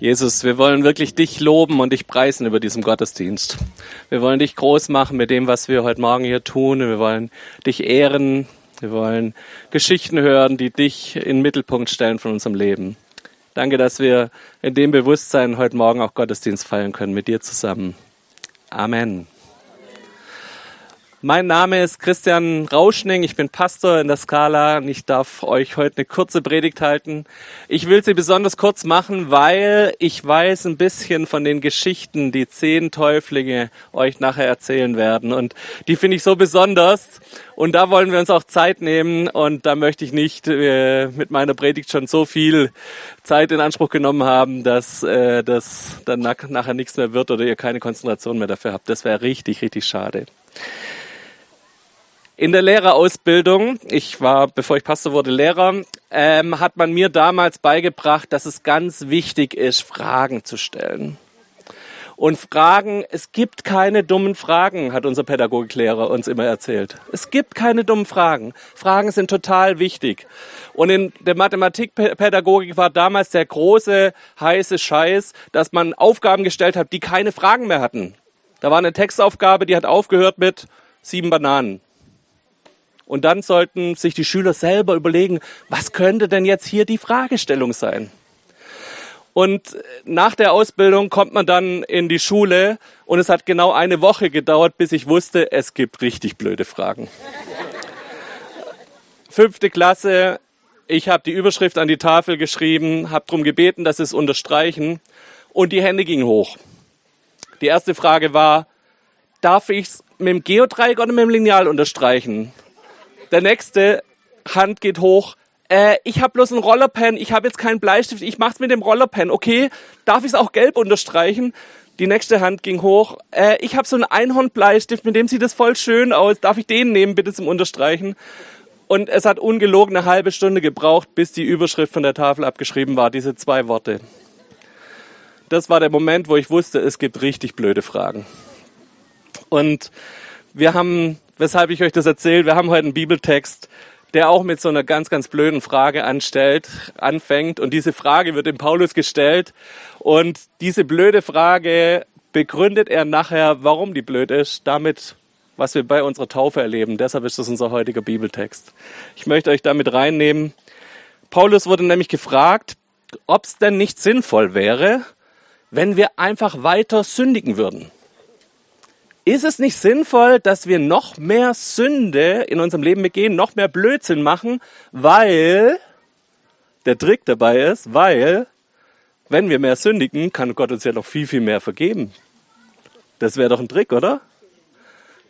Jesus, wir wollen wirklich dich loben und dich preisen über diesem Gottesdienst. Wir wollen dich groß machen mit dem, was wir heute Morgen hier tun. Wir wollen dich ehren. Wir wollen Geschichten hören, die dich in den Mittelpunkt stellen von unserem Leben. Danke, dass wir in dem Bewusstsein heute Morgen auch Gottesdienst feiern können mit dir zusammen. Amen. Mein Name ist Christian Rauschning, ich bin Pastor in der Skala und ich darf euch heute eine kurze Predigt halten. Ich will sie besonders kurz machen, weil ich weiß ein bisschen von den Geschichten, die zehn Täuflinge euch nachher erzählen werden und die finde ich so besonders und da wollen wir uns auch Zeit nehmen und da möchte ich nicht äh, mit meiner Predigt schon so viel Zeit in Anspruch genommen haben, dass äh, das dann nachher nichts mehr wird oder ihr keine Konzentration mehr dafür habt. Das wäre richtig, richtig schade. In der Lehrerausbildung, ich war, bevor ich Pastor wurde, Lehrer, ähm, hat man mir damals beigebracht, dass es ganz wichtig ist, Fragen zu stellen. Und Fragen, es gibt keine dummen Fragen, hat unser Pädagogiklehrer uns immer erzählt. Es gibt keine dummen Fragen. Fragen sind total wichtig. Und in der Mathematikpädagogik war damals der große, heiße Scheiß, dass man Aufgaben gestellt hat, die keine Fragen mehr hatten. Da war eine Textaufgabe, die hat aufgehört mit sieben Bananen. Und dann sollten sich die Schüler selber überlegen, was könnte denn jetzt hier die Fragestellung sein? Und nach der Ausbildung kommt man dann in die Schule und es hat genau eine Woche gedauert, bis ich wusste, es gibt richtig blöde Fragen. Fünfte Klasse, ich habe die Überschrift an die Tafel geschrieben, habe darum gebeten, dass sie es unterstreichen und die Hände gingen hoch. Die erste Frage war, darf ich es mit dem Geodreieck oder mit dem Lineal unterstreichen? Der nächste, Hand geht hoch. Äh, ich habe bloß einen Rollerpen, ich habe jetzt keinen Bleistift, ich mach's mit dem Rollerpen. Okay, darf ich es auch gelb unterstreichen? Die nächste Hand ging hoch. Äh, ich habe so einen Einhornbleistift, mit dem sieht das voll schön aus. Darf ich den nehmen, bitte zum Unterstreichen? Und es hat ungelogen eine halbe Stunde gebraucht, bis die Überschrift von der Tafel abgeschrieben war, diese zwei Worte. Das war der Moment, wo ich wusste, es gibt richtig blöde Fragen. Und wir haben weshalb ich euch das erzähle. Wir haben heute einen Bibeltext, der auch mit so einer ganz, ganz blöden Frage anstellt, anfängt. Und diese Frage wird dem Paulus gestellt. Und diese blöde Frage begründet er nachher, warum die blöd ist, damit, was wir bei unserer Taufe erleben. Deshalb ist das unser heutiger Bibeltext. Ich möchte euch damit reinnehmen. Paulus wurde nämlich gefragt, ob es denn nicht sinnvoll wäre, wenn wir einfach weiter sündigen würden. Ist es nicht sinnvoll, dass wir noch mehr Sünde in unserem Leben begehen, noch mehr Blödsinn machen, weil der Trick dabei ist, weil wenn wir mehr sündigen, kann Gott uns ja noch viel, viel mehr vergeben. Das wäre doch ein Trick, oder?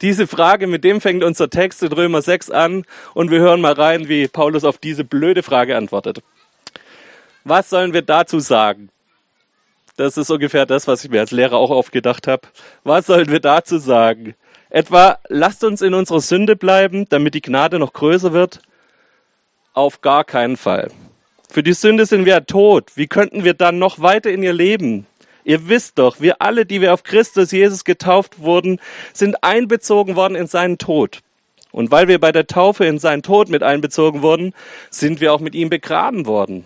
Diese Frage, mit dem fängt unser Text in Römer 6 an und wir hören mal rein, wie Paulus auf diese blöde Frage antwortet. Was sollen wir dazu sagen? Das ist ungefähr das, was ich mir als Lehrer auch oft gedacht habe. Was sollen wir dazu sagen? Etwa, lasst uns in unserer Sünde bleiben, damit die Gnade noch größer wird? Auf gar keinen Fall. Für die Sünde sind wir ja tot. Wie könnten wir dann noch weiter in ihr leben? Ihr wisst doch, wir alle, die wir auf Christus Jesus getauft wurden, sind einbezogen worden in seinen Tod. Und weil wir bei der Taufe in seinen Tod mit einbezogen wurden, sind wir auch mit ihm begraben worden.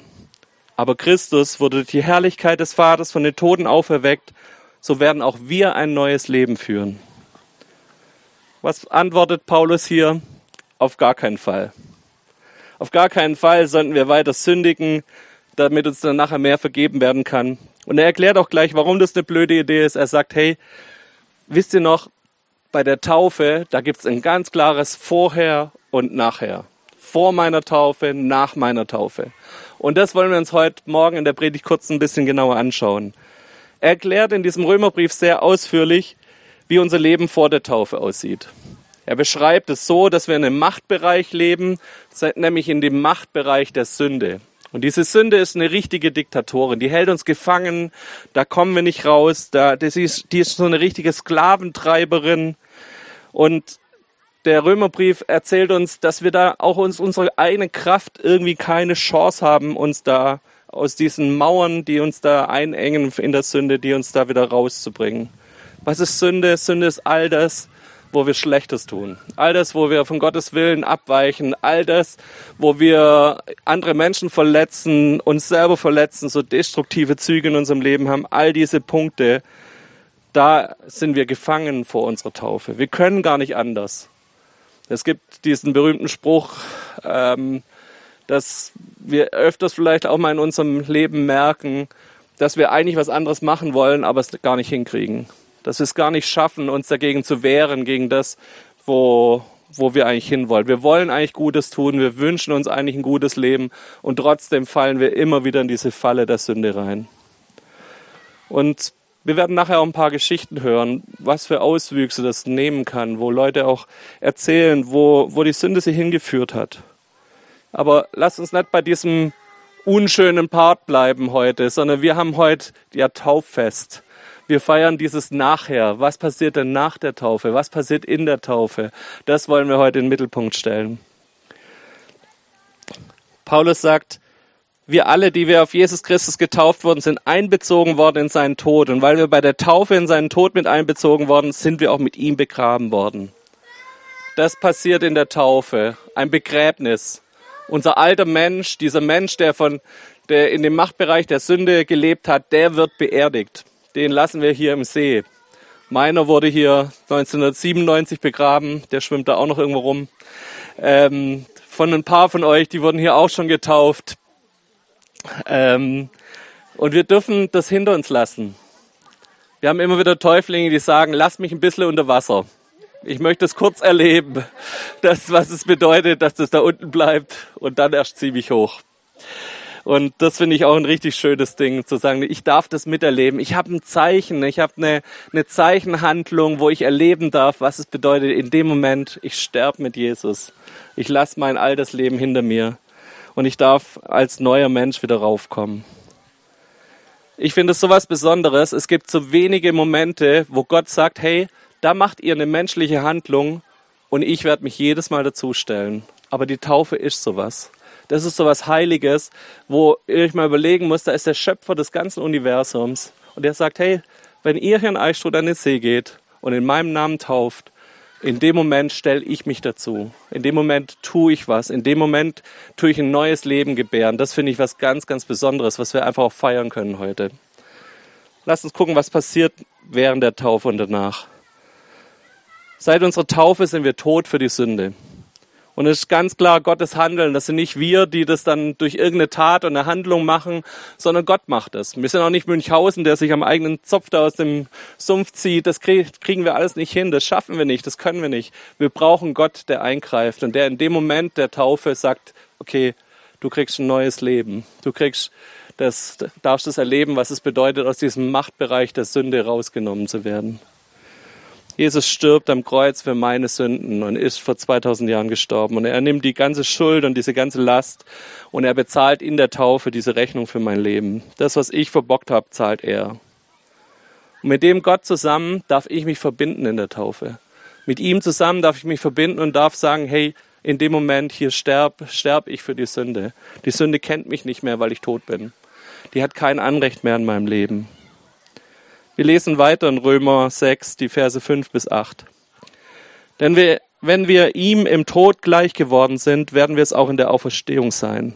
Aber Christus wurde die Herrlichkeit des Vaters von den Toten auferweckt, so werden auch wir ein neues Leben führen. Was antwortet Paulus hier? Auf gar keinen Fall. Auf gar keinen Fall sollten wir weiter sündigen, damit uns dann nachher mehr vergeben werden kann. Und er erklärt auch gleich, warum das eine blöde Idee ist. Er sagt, hey, wisst ihr noch, bei der Taufe, da gibt es ein ganz klares Vorher und Nachher. Vor meiner Taufe, nach meiner Taufe. Und das wollen wir uns heute Morgen in der Predigt kurz ein bisschen genauer anschauen. Er erklärt in diesem Römerbrief sehr ausführlich, wie unser Leben vor der Taufe aussieht. Er beschreibt es so, dass wir in einem Machtbereich leben, nämlich in dem Machtbereich der Sünde. Und diese Sünde ist eine richtige Diktatorin, die hält uns gefangen, da kommen wir nicht raus, da, das ist, die ist so eine richtige Sklaventreiberin. Und der Römerbrief erzählt uns, dass wir da auch uns unsere eigene Kraft irgendwie keine Chance haben, uns da aus diesen Mauern, die uns da einengen in der Sünde, die uns da wieder rauszubringen. Was ist Sünde? Sünde ist all das, wo wir Schlechtes tun. All das, wo wir von Gottes Willen abweichen. All das, wo wir andere Menschen verletzen, uns selber verletzen, so destruktive Züge in unserem Leben haben. All diese Punkte, da sind wir gefangen vor unserer Taufe. Wir können gar nicht anders. Es gibt diesen berühmten Spruch, ähm, dass wir öfters vielleicht auch mal in unserem Leben merken, dass wir eigentlich was anderes machen wollen, aber es gar nicht hinkriegen. Dass wir es gar nicht schaffen, uns dagegen zu wehren, gegen das, wo, wo wir eigentlich hinwollen. Wir wollen eigentlich Gutes tun, wir wünschen uns eigentlich ein gutes Leben und trotzdem fallen wir immer wieder in diese Falle der Sünde rein. Und wir werden nachher auch ein paar Geschichten hören, was für Auswüchse das nehmen kann, wo Leute auch erzählen, wo, wo die Sünde sie hingeführt hat. Aber lasst uns nicht bei diesem unschönen Part bleiben heute, sondern wir haben heute ja Tauffest. Wir feiern dieses Nachher. Was passiert denn nach der Taufe? Was passiert in der Taufe? Das wollen wir heute in den Mittelpunkt stellen. Paulus sagt, wir alle, die wir auf Jesus Christus getauft wurden, sind einbezogen worden in seinen Tod. Und weil wir bei der Taufe in seinen Tod mit einbezogen worden, sind wir auch mit ihm begraben worden. Das passiert in der Taufe. Ein Begräbnis. Unser alter Mensch, dieser Mensch, der von, der in dem Machtbereich der Sünde gelebt hat, der wird beerdigt. Den lassen wir hier im See. Meiner wurde hier 1997 begraben. Der schwimmt da auch noch irgendwo rum. Ähm, von ein paar von euch, die wurden hier auch schon getauft. Ähm, und wir dürfen das hinter uns lassen. Wir haben immer wieder Täuflinge, die sagen, lass mich ein bisschen unter Wasser. Ich möchte es kurz erleben, das, was es bedeutet, dass das da unten bleibt und dann erst ziemlich hoch. Und das finde ich auch ein richtig schönes Ding, zu sagen, ich darf das miterleben. Ich habe ein Zeichen, ich habe eine, eine Zeichenhandlung, wo ich erleben darf, was es bedeutet in dem Moment, ich sterbe mit Jesus. Ich lasse mein altes Leben hinter mir und ich darf als neuer Mensch wieder raufkommen. Ich finde es so was Besonderes. Es gibt so wenige Momente, wo Gott sagt, hey, da macht ihr eine menschliche Handlung und ich werde mich jedes Mal dazustellen. Aber die Taufe ist sowas. Das ist sowas Heiliges, wo ihr euch mal überlegen muss, da ist der Schöpfer des ganzen Universums und der sagt, hey, wenn ihr hier in Eichstätt an den See geht und in meinem Namen tauft, in dem Moment stelle ich mich dazu. In dem Moment tue ich was. In dem Moment tue ich ein neues Leben gebären. Das finde ich was ganz, ganz Besonderes, was wir einfach auch feiern können heute. Lasst uns gucken, was passiert während der Taufe und danach. Seit unserer Taufe sind wir tot für die Sünde. Und es ist ganz klar Gottes Handeln. Das sind nicht wir, die das dann durch irgendeine Tat und eine Handlung machen, sondern Gott macht es. Wir sind auch nicht Münchhausen, der sich am eigenen Zopf da aus dem Sumpf zieht. Das kriegen wir alles nicht hin. Das schaffen wir nicht. Das können wir nicht. Wir brauchen Gott, der eingreift und der in dem Moment der Taufe sagt, okay, du kriegst ein neues Leben. Du kriegst das, darfst das erleben, was es bedeutet, aus diesem Machtbereich der Sünde rausgenommen zu werden. Jesus stirbt am Kreuz für meine Sünden und ist vor 2000 Jahren gestorben. Und er nimmt die ganze Schuld und diese ganze Last und er bezahlt in der Taufe diese Rechnung für mein Leben. Das, was ich verbockt habe, zahlt er. Und mit dem Gott zusammen darf ich mich verbinden in der Taufe. Mit ihm zusammen darf ich mich verbinden und darf sagen, hey, in dem Moment hier sterb, sterb ich für die Sünde. Die Sünde kennt mich nicht mehr, weil ich tot bin. Die hat kein Anrecht mehr in meinem Leben. Wir lesen weiter in Römer 6, die Verse 5 bis 8. Denn wir, wenn wir ihm im Tod gleich geworden sind, werden wir es auch in der Auferstehung sein.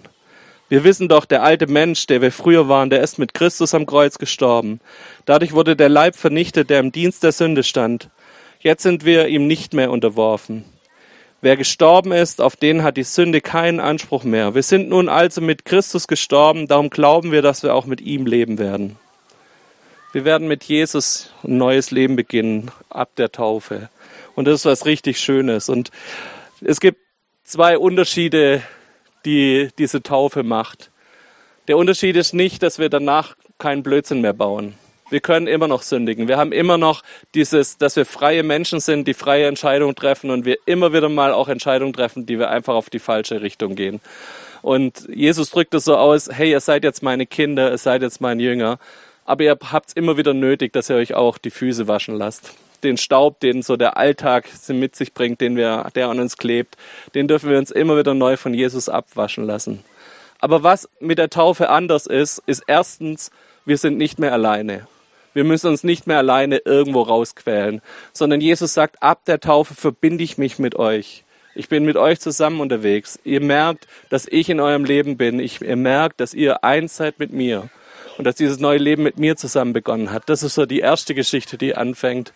Wir wissen doch, der alte Mensch, der wir früher waren, der ist mit Christus am Kreuz gestorben. Dadurch wurde der Leib vernichtet, der im Dienst der Sünde stand. Jetzt sind wir ihm nicht mehr unterworfen. Wer gestorben ist, auf den hat die Sünde keinen Anspruch mehr. Wir sind nun also mit Christus gestorben, darum glauben wir, dass wir auch mit ihm leben werden. Wir werden mit Jesus ein neues Leben beginnen ab der Taufe. Und das ist was richtig Schönes. Und es gibt zwei Unterschiede, die diese Taufe macht. Der Unterschied ist nicht, dass wir danach keinen Blödsinn mehr bauen. Wir können immer noch sündigen. Wir haben immer noch dieses, dass wir freie Menschen sind, die freie Entscheidungen treffen und wir immer wieder mal auch Entscheidungen treffen, die wir einfach auf die falsche Richtung gehen. Und Jesus drückt es so aus, hey, ihr seid jetzt meine Kinder, ihr seid jetzt mein Jünger aber ihr habt es immer wieder nötig, dass ihr euch auch die Füße waschen lasst. Den Staub, den so der Alltag mit sich bringt, den wir, der an uns klebt, den dürfen wir uns immer wieder neu von Jesus abwaschen lassen. Aber was mit der Taufe anders ist, ist erstens, wir sind nicht mehr alleine. Wir müssen uns nicht mehr alleine irgendwo rausquälen, sondern Jesus sagt, ab der Taufe verbinde ich mich mit euch. Ich bin mit euch zusammen unterwegs. Ihr merkt, dass ich in eurem Leben bin. Ich, ihr merkt, dass ihr eins seid mit mir und dass dieses neue Leben mit mir zusammen begonnen hat. Das ist so die erste Geschichte, die anfängt.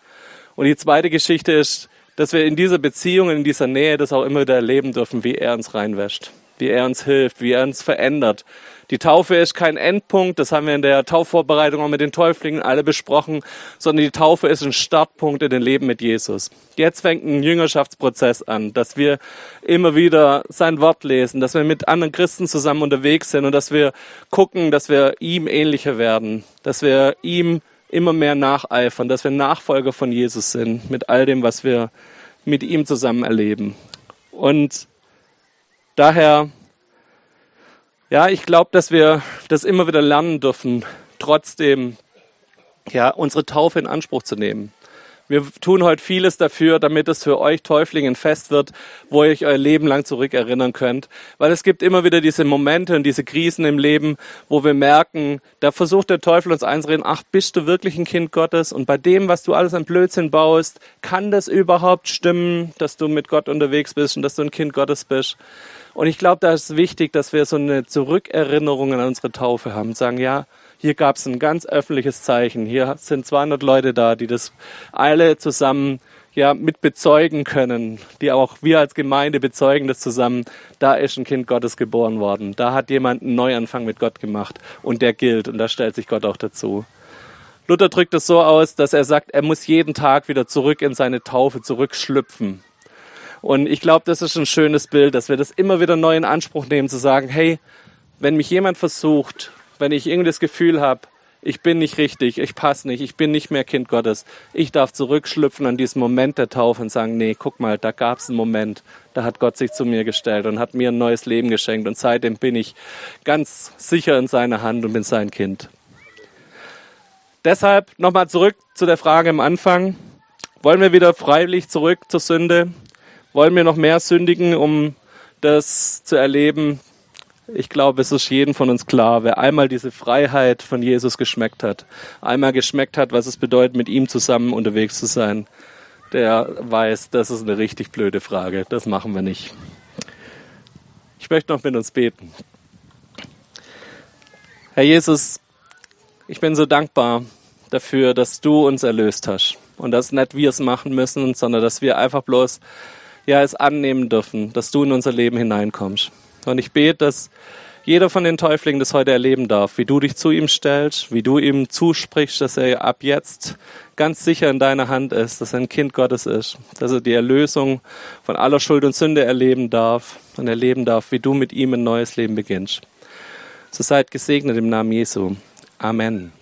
Und die zweite Geschichte ist, dass wir in dieser Beziehung, in dieser Nähe das auch immer wieder erleben dürfen, wie er uns reinwäscht, wie er uns hilft, wie er uns verändert. Die Taufe ist kein Endpunkt, das haben wir in der Taufvorbereitung auch mit den Täuflingen alle besprochen, sondern die Taufe ist ein Startpunkt in den Leben mit Jesus. Jetzt fängt ein Jüngerschaftsprozess an, dass wir immer wieder sein Wort lesen, dass wir mit anderen Christen zusammen unterwegs sind und dass wir gucken, dass wir ihm ähnlicher werden, dass wir ihm immer mehr nacheifern, dass wir Nachfolger von Jesus sind mit all dem, was wir mit ihm zusammen erleben. Und daher, ja, ich glaube, dass wir das immer wieder lernen dürfen, trotzdem ja, unsere Taufe in Anspruch zu nehmen. Wir tun heute vieles dafür, damit es für euch Täuflingen fest wird, wo ihr euch euer Leben lang zurückerinnern könnt. Weil es gibt immer wieder diese Momente und diese Krisen im Leben, wo wir merken, da versucht der Teufel uns einzureden, ach, bist du wirklich ein Kind Gottes? Und bei dem, was du alles an Blödsinn baust, kann das überhaupt stimmen, dass du mit Gott unterwegs bist und dass du ein Kind Gottes bist? Und ich glaube, da ist wichtig, dass wir so eine Zurückerinnerung an unsere Taufe haben. Sagen, ja, hier gab es ein ganz öffentliches Zeichen. Hier sind 200 Leute da, die das alle zusammen ja mit bezeugen können, die auch wir als Gemeinde bezeugen das zusammen. Da ist ein Kind Gottes geboren worden. Da hat jemand einen Neuanfang mit Gott gemacht und der gilt und da stellt sich Gott auch dazu. Luther drückt es so aus, dass er sagt, er muss jeden Tag wieder zurück in seine Taufe zurückschlüpfen. Und ich glaube, das ist ein schönes Bild, dass wir das immer wieder neu in Anspruch nehmen, zu sagen, hey, wenn mich jemand versucht, wenn ich irgendwie das Gefühl habe, ich bin nicht richtig, ich passe nicht, ich bin nicht mehr Kind Gottes. Ich darf zurückschlüpfen an diesen Moment der Taufe und sagen, nee, guck mal, da gab es einen Moment, da hat Gott sich zu mir gestellt und hat mir ein neues Leben geschenkt und seitdem bin ich ganz sicher in seiner Hand und bin sein Kind. Deshalb nochmal zurück zu der Frage am Anfang. Wollen wir wieder freiwillig zurück zur Sünde? Wollen wir noch mehr sündigen, um das zu erleben, ich glaube, es ist jedem von uns klar, wer einmal diese Freiheit von Jesus geschmeckt hat, einmal geschmeckt hat, was es bedeutet, mit ihm zusammen unterwegs zu sein, der weiß, das ist eine richtig blöde Frage. Das machen wir nicht. Ich möchte noch mit uns beten. Herr Jesus, ich bin so dankbar dafür, dass du uns erlöst hast. Und dass nicht wir es machen müssen, sondern dass wir einfach bloß ja, es annehmen dürfen, dass du in unser Leben hineinkommst. Und ich bete, dass jeder von den Täuflingen das heute erleben darf, wie du dich zu ihm stellst, wie du ihm zusprichst, dass er ab jetzt ganz sicher in deiner Hand ist, dass er ein Kind Gottes ist, dass er die Erlösung von aller Schuld und Sünde erleben darf und erleben darf, wie du mit ihm ein neues Leben beginnst. So seid gesegnet im Namen Jesu. Amen.